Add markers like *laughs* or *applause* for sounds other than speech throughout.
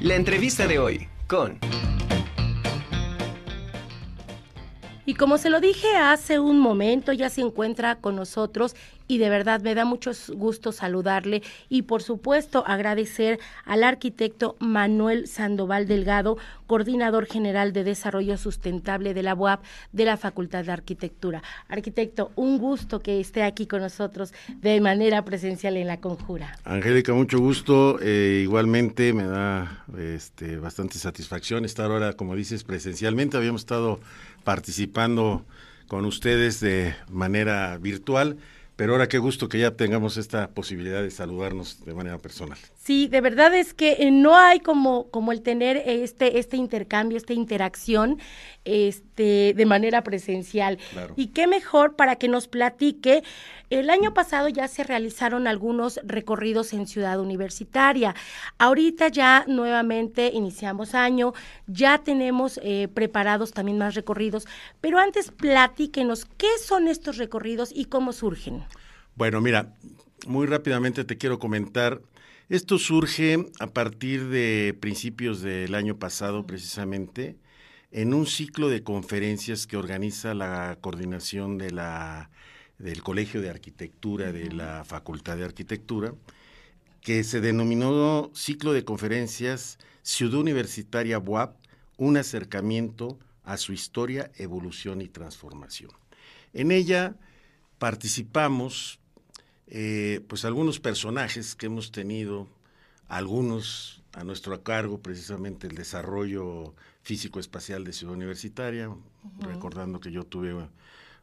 La entrevista de hoy con... Y como se lo dije hace un momento, ya se encuentra con nosotros y de verdad me da mucho gusto saludarle y por supuesto agradecer al arquitecto Manuel Sandoval Delgado, coordinador general de desarrollo sustentable de la UAP de la Facultad de Arquitectura. Arquitecto, un gusto que esté aquí con nosotros de manera presencial en la conjura. Angélica, mucho gusto. Eh, igualmente me da este, bastante satisfacción estar ahora, como dices, presencialmente. Habíamos estado participando con ustedes de manera virtual, pero ahora qué gusto que ya tengamos esta posibilidad de saludarnos de manera personal. Sí, de verdad es que eh, no hay como, como el tener este, este intercambio, esta interacción este, de manera presencial. Y qué mejor para que nos platique. El año pasado ya se realizaron algunos recorridos en Ciudad Universitaria. Ahorita ya nuevamente iniciamos año, ya tenemos eh, preparados también más recorridos, pero antes platíquenos qué son estos recorridos y cómo surgen. Bueno, mira, muy rápidamente te quiero comentar esto surge a partir de principios del año pasado, precisamente, en un ciclo de conferencias que organiza la coordinación de la, del Colegio de Arquitectura de la Facultad de Arquitectura, que se denominó Ciclo de Conferencias Ciudad Universitaria BUAP, un acercamiento a su historia, evolución y transformación. En ella participamos eh, pues algunos personajes que hemos tenido, algunos a nuestro cargo, precisamente el desarrollo físico-espacial de Ciudad Universitaria, recordando que yo tuve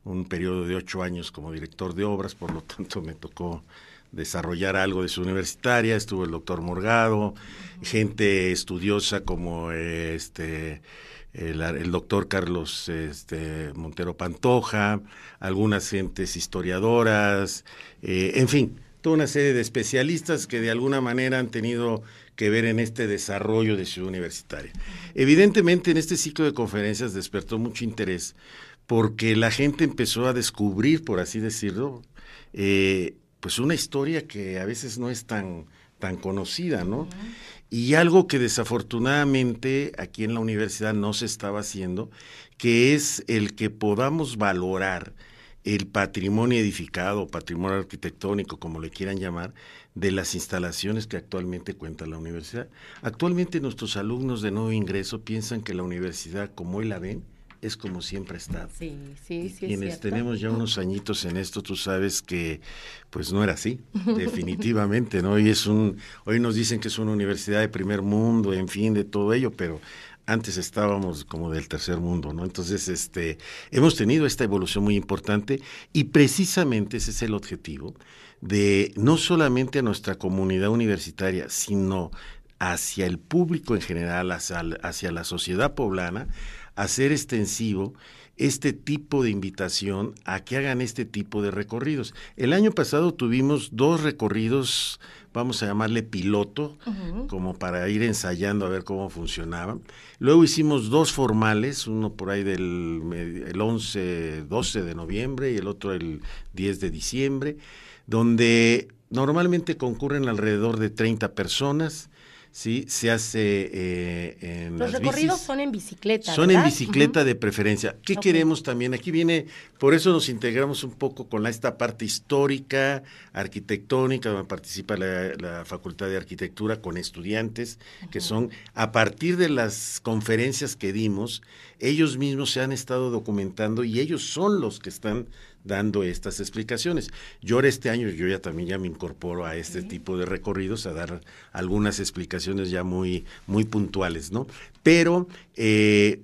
un periodo de ocho años como director de obras, por lo tanto me tocó desarrollar algo de Ciudad Universitaria, estuvo el doctor Morgado, gente estudiosa como este el, doctor Carlos este, Montero Pantoja, algunas gentes historiadoras, eh, en fin, toda una serie de especialistas que de alguna manera han tenido que ver en este desarrollo de Ciudad Universitaria. Evidentemente en este ciclo de conferencias despertó mucho interés porque la gente empezó a descubrir, por así decirlo, eh, pues una historia que a veces no es tan, tan conocida, ¿no? Y algo que desafortunadamente aquí en la universidad no se estaba haciendo, que es el que podamos valorar el patrimonio edificado, patrimonio arquitectónico, como le quieran llamar, de las instalaciones que actualmente cuenta la universidad. Actualmente nuestros alumnos de nuevo ingreso piensan que la universidad, como hoy la ven, es como siempre ha estado. Sí, sí, sí. Quienes tenemos ya unos añitos en esto, tú sabes que pues no era así, *laughs* definitivamente, ¿no? Y es un, hoy nos dicen que es una universidad de primer mundo, en fin, de todo ello, pero antes estábamos como del tercer mundo, ¿no? Entonces, este, hemos tenido esta evolución muy importante y precisamente ese es el objetivo de no solamente a nuestra comunidad universitaria, sino hacia el público en general, hacia, hacia la sociedad poblana, hacer extensivo este tipo de invitación a que hagan este tipo de recorridos. El año pasado tuvimos dos recorridos, vamos a llamarle piloto, como para ir ensayando a ver cómo funcionaban. Luego hicimos dos formales, uno por ahí del el 11, 12 de noviembre y el otro el 10 de diciembre, donde normalmente concurren alrededor de 30 personas ¿sí? Se hace eh, en Los recorridos son en bicicleta. Son en bicicleta de preferencia. ¿Qué queremos también? Aquí viene, por eso nos integramos un poco con esta parte histórica, arquitectónica, donde participa la, Facultad de Arquitectura con estudiantes, que son, a partir de las conferencias que dimos, ellos mismos se han estado documentando y ellos son los que están dando estas explicaciones. Yo ahora este año, yo ya también ya me incorporo a este tipo de recorridos, a dar algunas explicaciones ya muy, muy puntuales, ¿no? Pero eh,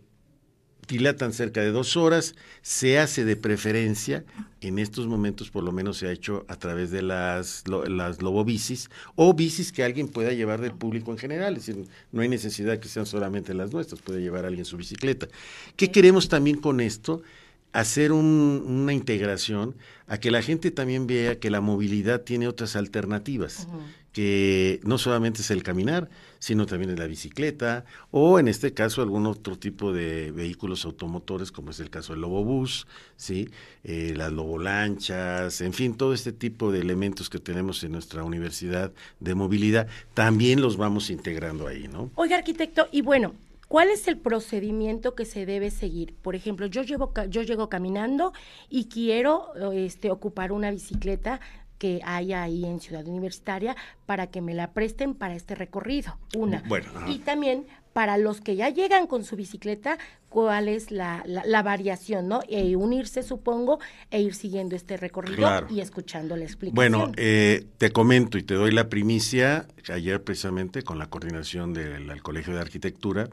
dilatan cerca de dos horas, se hace de preferencia, en estos momentos por lo menos se ha hecho a través de las, las lobobicis o bicis que alguien pueda llevar del público en general, es decir, no hay necesidad que sean solamente las nuestras, puede llevar alguien su bicicleta. ¿Qué queremos también con esto? Hacer una integración a que la gente también vea que la movilidad tiene otras alternativas, que no solamente es el caminar, sino también es la bicicleta o en este caso algún otro tipo de vehículos automotores como es el caso del Lobobús, ¿sí? Eh, las Lobolanchas, en fin, todo este tipo de elementos que tenemos en nuestra universidad de movilidad, también los vamos integrando ahí, ¿no? Oiga, arquitecto, y bueno, ¿Cuál es el procedimiento que se debe seguir? Por ejemplo, yo, llevo, yo llego caminando y quiero este, ocupar una bicicleta que haya ahí en Ciudad Universitaria para que me la presten para este recorrido, una. Bueno, y también para los que ya llegan con su bicicleta, cuál es la, la, variación, ¿no? E unirse, supongo, e ir siguiendo este recorrido y escuchando la explicación. Bueno, eh, te comento y te doy la primicia, ayer precisamente con la coordinación del Colegio de Arquitectura,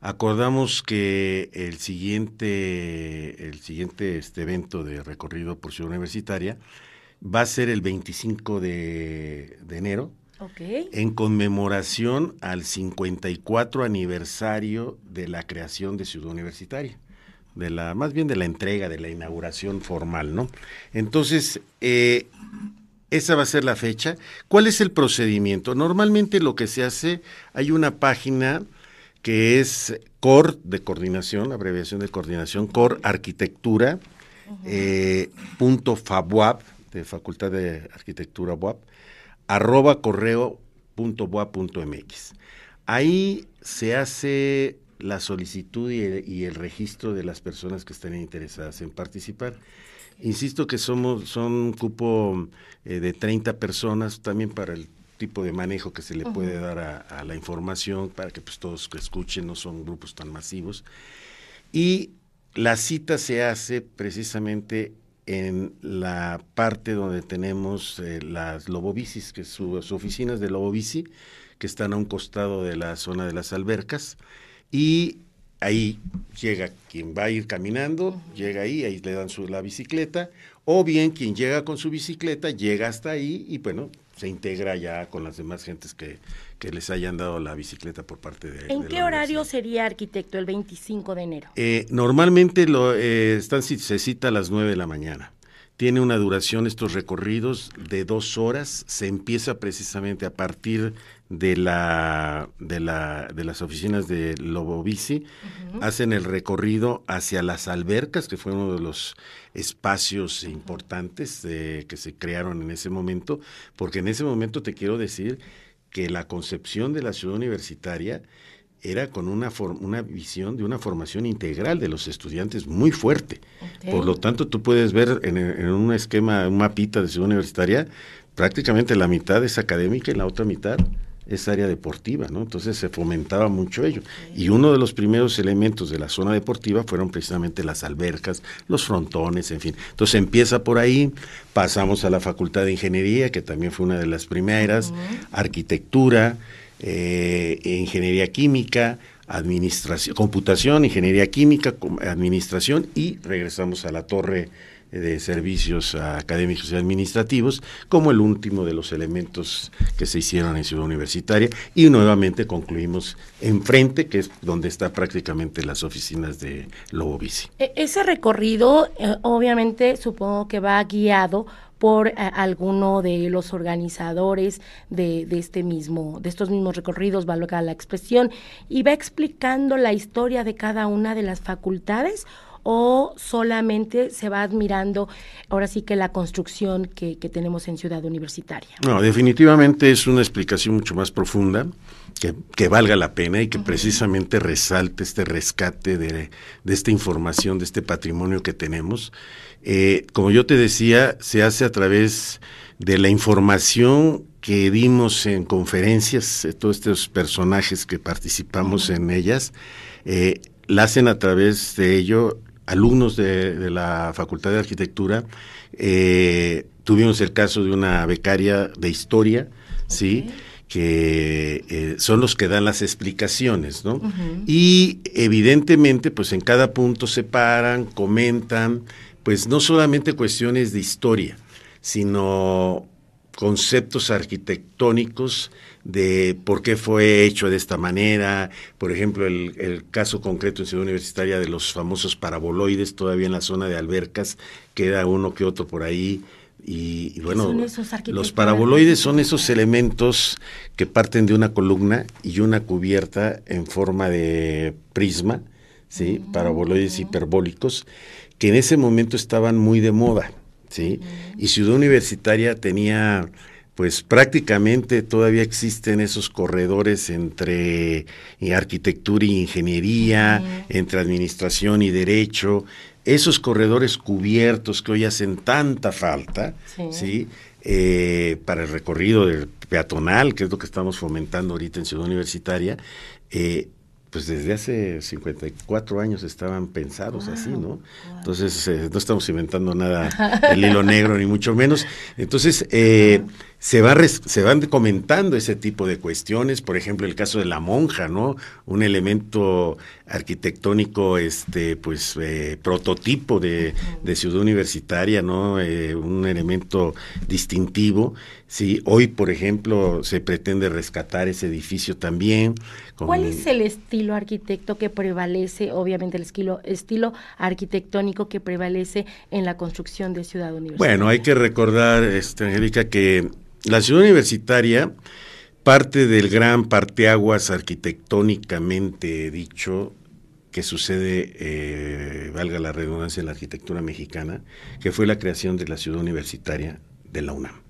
Acordamos que el siguiente, el siguiente este evento de recorrido por Ciudad Universitaria va a ser el 25 de, enero, en conmemoración al 54 aniversario de la creación de Ciudad Universitaria, de la, más bien de la entrega, de la inauguración formal, ¿no? Entonces, eh, esa va a ser la fecha. ¿Cuál es el procedimiento? Normalmente lo que se hace, hay una página que es COR de coordinación, abreviación de coordinación, COR Arquitectura, eh, punto FABUAP, de Facultad de Arquitectura BUAP, arroba correo punto punto MX. Ahí se hace la solicitud y el, registro de las personas que estén interesadas en participar. Insisto que somos son un cupo eh, de 30 personas también para el tipo de manejo que se le puede dar a, la información para que pues todos escuchen, no son grupos tan masivos. Y la cita se hace precisamente en la parte donde tenemos eh, las Lobobicis, que son sus oficinas de Lobobici, que están a un costado de la zona de las albercas, y ahí llega quien va a ir caminando, llega ahí, ahí le dan su, la bicicleta, o bien quien llega con su bicicleta llega hasta ahí y bueno, se integra ya con las demás gentes que, que les hayan dado la bicicleta por parte de... ¿En qué horario sería arquitecto el 25 de enero? Eh, normalmente lo, eh, están, se cita a las 9 de la mañana. Tiene una duración estos recorridos de dos horas. Se empieza precisamente a partir de la de la de las oficinas de Lobovici. Hacen el recorrido hacia las albercas, que fue uno de los espacios importantes eh, que se crearon en ese momento, porque en ese momento te quiero decir que la concepción de la ciudad universitaria era con una, una visión de una formación integral de los estudiantes muy fuerte. Por lo tanto, tú puedes ver en, un esquema, un mapita de ciudad universitaria, prácticamente la mitad es académica y la otra mitad es área deportiva, ¿no? Entonces se fomentaba mucho ello. Y uno de los primeros elementos de la zona deportiva fueron precisamente las albercas, los frontones, en fin. Entonces empieza por ahí, pasamos a la Facultad de Ingeniería, que también fue una de las primeras, arquitectura, eh, ingeniería química, administración, computación, ingeniería química, administración y regresamos a la torre de servicios académicos y administrativos como el último de los elementos que se hicieron en Ciudad Universitaria y nuevamente concluimos enfrente que es donde está prácticamente las oficinas de Lobo Bici. E, ese recorrido eh, obviamente supongo que va guiado por eh, alguno de los organizadores de, este mismo, de estos mismos recorridos, valga la expresión, y va explicando la historia de cada una de las facultades o solamente se va admirando ahora sí que la construcción que, tenemos en Ciudad Universitaria? No, definitivamente es una explicación mucho más profunda. Que, valga la pena y que precisamente resalte este rescate de, esta información, de este patrimonio que tenemos. Eh, como yo te decía, se hace a través de la información que dimos en conferencias, eh, todos estos personajes que participamos en ellas, eh, la hacen a través de ello alumnos de, la Facultad de Arquitectura. Eh, tuvimos el caso de una becaria de historia, ¿sí? que eh, son los que dan las explicaciones, ¿no? Y evidentemente, pues en cada punto se paran, comentan, pues no solamente cuestiones de historia, sino conceptos arquitectónicos de por qué fue hecho de esta manera, por ejemplo, el, caso concreto en Ciudad Universitaria de los famosos paraboloides, todavía en la zona de albercas, queda uno que otro por ahí. Y, bueno, los paraboloides son esos elementos que parten de una columna y una cubierta en forma de prisma, ¿sí? Mm. Paraboloides hiperbólicos, que en ese momento estaban muy de moda, ¿sí? Mm. Y Ciudad Universitaria tenía pues prácticamente todavía existen esos corredores entre eh, arquitectura y ingeniería, entre administración y derecho, esos corredores cubiertos que hoy hacen tanta falta, ¿sí? Eh, para el recorrido del peatonal, que es lo que estamos fomentando ahorita en Ciudad Universitaria, eh, pues desde hace 54 años estaban pensados así, ¿no? Entonces, no estamos inventando nada *laughs* el hilo negro, ni mucho menos. Entonces, eh, se, va se van comentando ese tipo de cuestiones, por ejemplo, el caso de la monja, ¿no? Un elemento arquitectónico, este, pues, eh, prototipo de, ciudad universitaria, ¿no? Eh, un elemento distintivo, ¿sí? Hoy, por ejemplo, se pretende rescatar ese edificio también. ¿Cuál es el estilo arquitecto que prevalece, obviamente el estilo, estilo arquitectónico que prevalece en la construcción de ciudad universitaria? Bueno, hay que recordar, este, Angélica, que la ciudad universitaria parte del gran parteaguas arquitectónicamente dicho que sucede, eh, valga la redundancia, en la arquitectura mexicana, que fue la creación de la ciudad universitaria de la UNAM.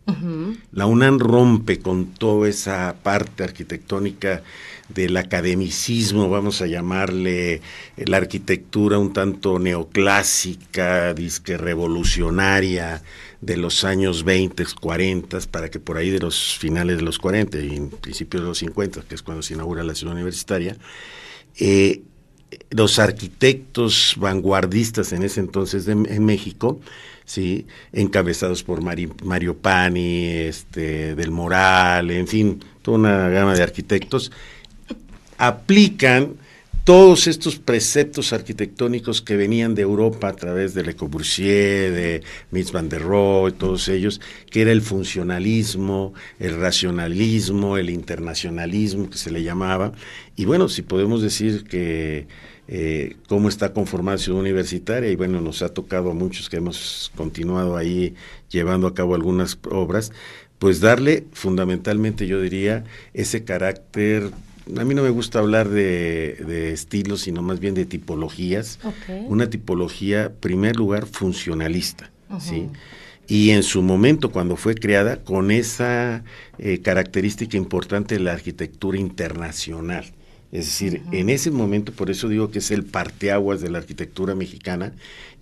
La UNAM rompe con toda esa parte arquitectónica del academicismo, vamos a llamarle la arquitectura un tanto neoclásica, disque revolucionaria, de los años 20, 40, para que por ahí de los finales de los 40 y principios de los 50, que es cuando se inaugura la ciudad universitaria, eh, los arquitectos vanguardistas en ese entonces en México, sí, encabezados por Mario Pani, este, del Moral, en fin, toda una gama de arquitectos, aplican todos estos preceptos arquitectónicos que venían de Europa a través de Le Corbusier, de Mies van der Rohe, todos ellos, que era el funcionalismo, el racionalismo, el internacionalismo que se le llamaba. Y bueno, si podemos decir que eh, cómo está conformada Ciudad Universitaria, y bueno, nos ha tocado a muchos que hemos continuado ahí llevando a cabo algunas obras, pues darle fundamentalmente, yo diría, ese carácter a mí no me gusta hablar de, estilos, sino más bien de tipologías. Una tipología, primer lugar, funcionalista, ¿sí? Y en su momento, cuando fue creada, con esa eh, característica importante de la arquitectura internacional. Es decir, en ese momento, por eso digo que es el parteaguas de la arquitectura mexicana,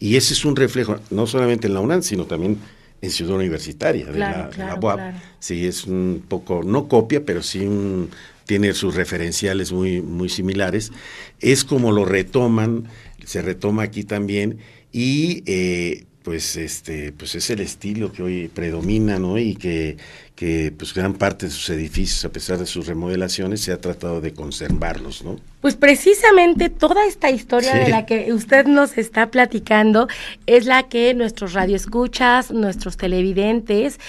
y ese es un reflejo, no solamente en la UNAM, sino también en Ciudad Universitaria, de, la, UAP. Sí, es un poco, no copia, pero sí un, tiene sus referenciales muy, muy similares. Es como lo retoman, se retoma aquí también, y eh, pues este, pues es el estilo que hoy predomina, ¿no? Y que, que pues gran parte de sus edificios, a pesar de sus remodelaciones, se ha tratado de conservarlos, ¿no? Pues precisamente toda esta historia de la que usted nos está platicando es la que nuestros radioescuchas, nuestros televidentes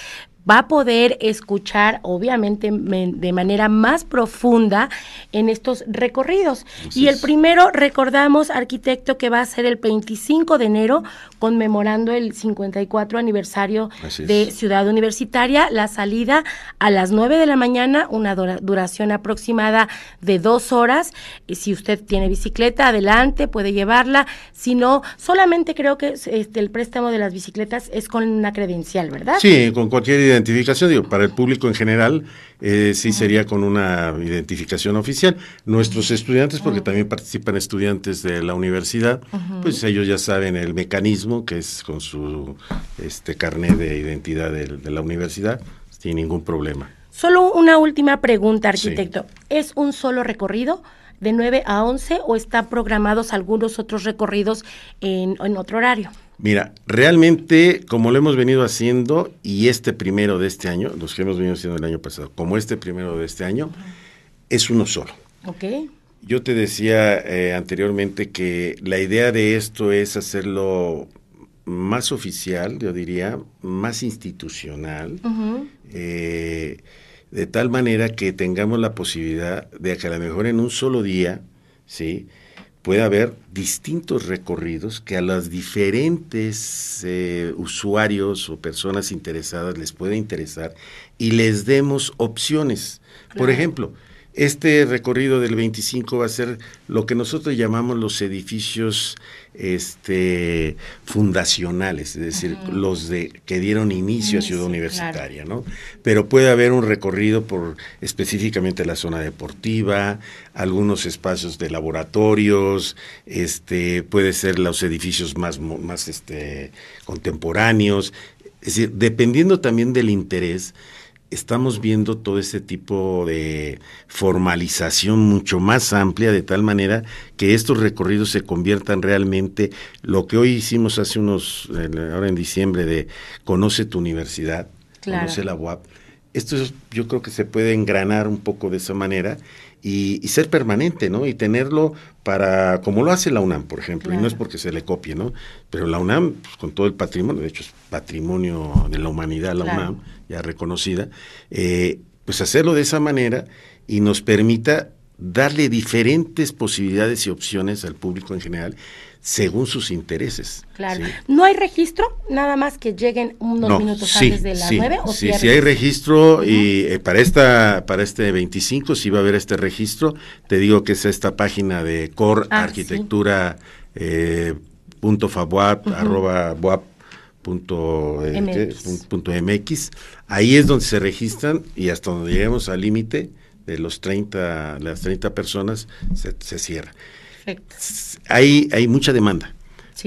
va a poder escuchar, obviamente, de manera más profunda en estos recorridos. y el primero, recordamos, arquitecto, que va a ser el 25 de enero, conmemorando el 54 aniversario de Ciudad Universitaria, la salida a las 9 de la mañana, una duración aproximada de dos horas. Y si usted tiene bicicleta, adelante, puede llevarla. Si no, solamente creo que este, el préstamo de las bicicletas es con una credencial, ¿verdad? Sí, con cualquier idea identificación, digo, para el público en general eh, sí sería con una identificación oficial. Nuestros estudiantes, porque también participan estudiantes de la universidad, pues ellos ya saben el mecanismo que es con su este carnet de identidad de, la universidad, sin ningún problema. Solo una última pregunta, arquitecto. ¿Es un solo recorrido? de 9 a 11 o están programados algunos otros recorridos en otro horario? Mira, realmente, como lo hemos venido haciendo, y este primero de este año, los que hemos venido haciendo el año pasado, como este primero de este año, es uno solo. Ok. Yo te decía eh, anteriormente que la idea de esto es hacerlo más oficial, yo diría, más institucional, eh, de tal manera que tengamos la posibilidad de que a lo mejor en un solo día, ¿sí? Pueda haber distintos recorridos que a los diferentes eh, usuarios o personas interesadas les pueda interesar y les demos opciones. Por ejemplo, este recorrido del 25 va a ser lo que nosotros llamamos los edificios este, fundacionales, es decir, los de que dieron inicio a Ciudad Universitaria, ¿no? Pero puede haber un recorrido por específicamente la zona deportiva, algunos espacios de laboratorios, este, puede ser los edificios más, más este, contemporáneos, es decir, dependiendo también del interés, estamos viendo todo ese tipo de formalización mucho más amplia, de tal manera que estos recorridos se conviertan realmente lo que hoy hicimos hace unos, ahora en diciembre, de Conoce tu universidad, Conoce la UAP. Esto yo creo que se puede engranar un poco de esa manera y, ser permanente, ¿no? Y tenerlo para, como lo hace la UNAM, por ejemplo, y no es porque se le copie, ¿no? Pero la UNAM, pues, con todo el patrimonio, de hecho es patrimonio de la humanidad, la UNAM, ya reconocida, eh, pues hacerlo de esa manera y nos permita darle diferentes posibilidades y opciones al público en general según sus intereses. Claro. ¿No hay registro? Nada más que lleguen unos minutos antes de las nueve. sí, sí hay registro y eh, para esta para este 25 sí va a haber este registro. Te digo que es esta página de core ah, arquitectura eh, punto arroba punto, eh, punto MX. Ahí es donde se registran y hasta donde lleguemos al límite de los 30, las 30 personas se, se cierra. Hay, hay mucha demanda.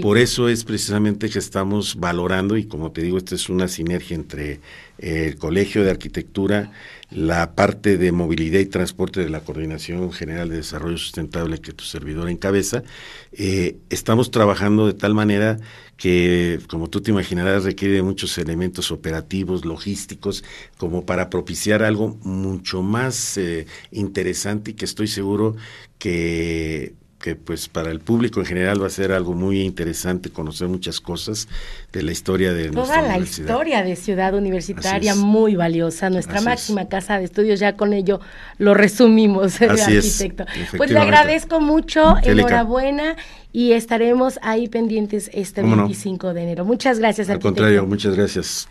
Por eso es precisamente que estamos valorando, y como te digo, esta es una sinergia entre el Colegio de Arquitectura, la parte de movilidad y transporte de la Coordinación General de Desarrollo Sustentable que tu servidor encabeza. Eh, estamos trabajando de tal manera que, como tú te imaginarás, requiere muchos elementos operativos, logísticos, como para propiciar algo mucho más eh, interesante y que estoy seguro que que pues para el público en general va a ser algo muy interesante conocer muchas cosas de la historia de toda la historia de Ciudad Universitaria muy valiosa. Nuestra máxima casa de estudios ya con ello lo resumimos arquitecto. Pues le agradezco mucho enhorabuena y estaremos ahí pendientes este 25 de enero. Muchas gracias al contrario muchas gracias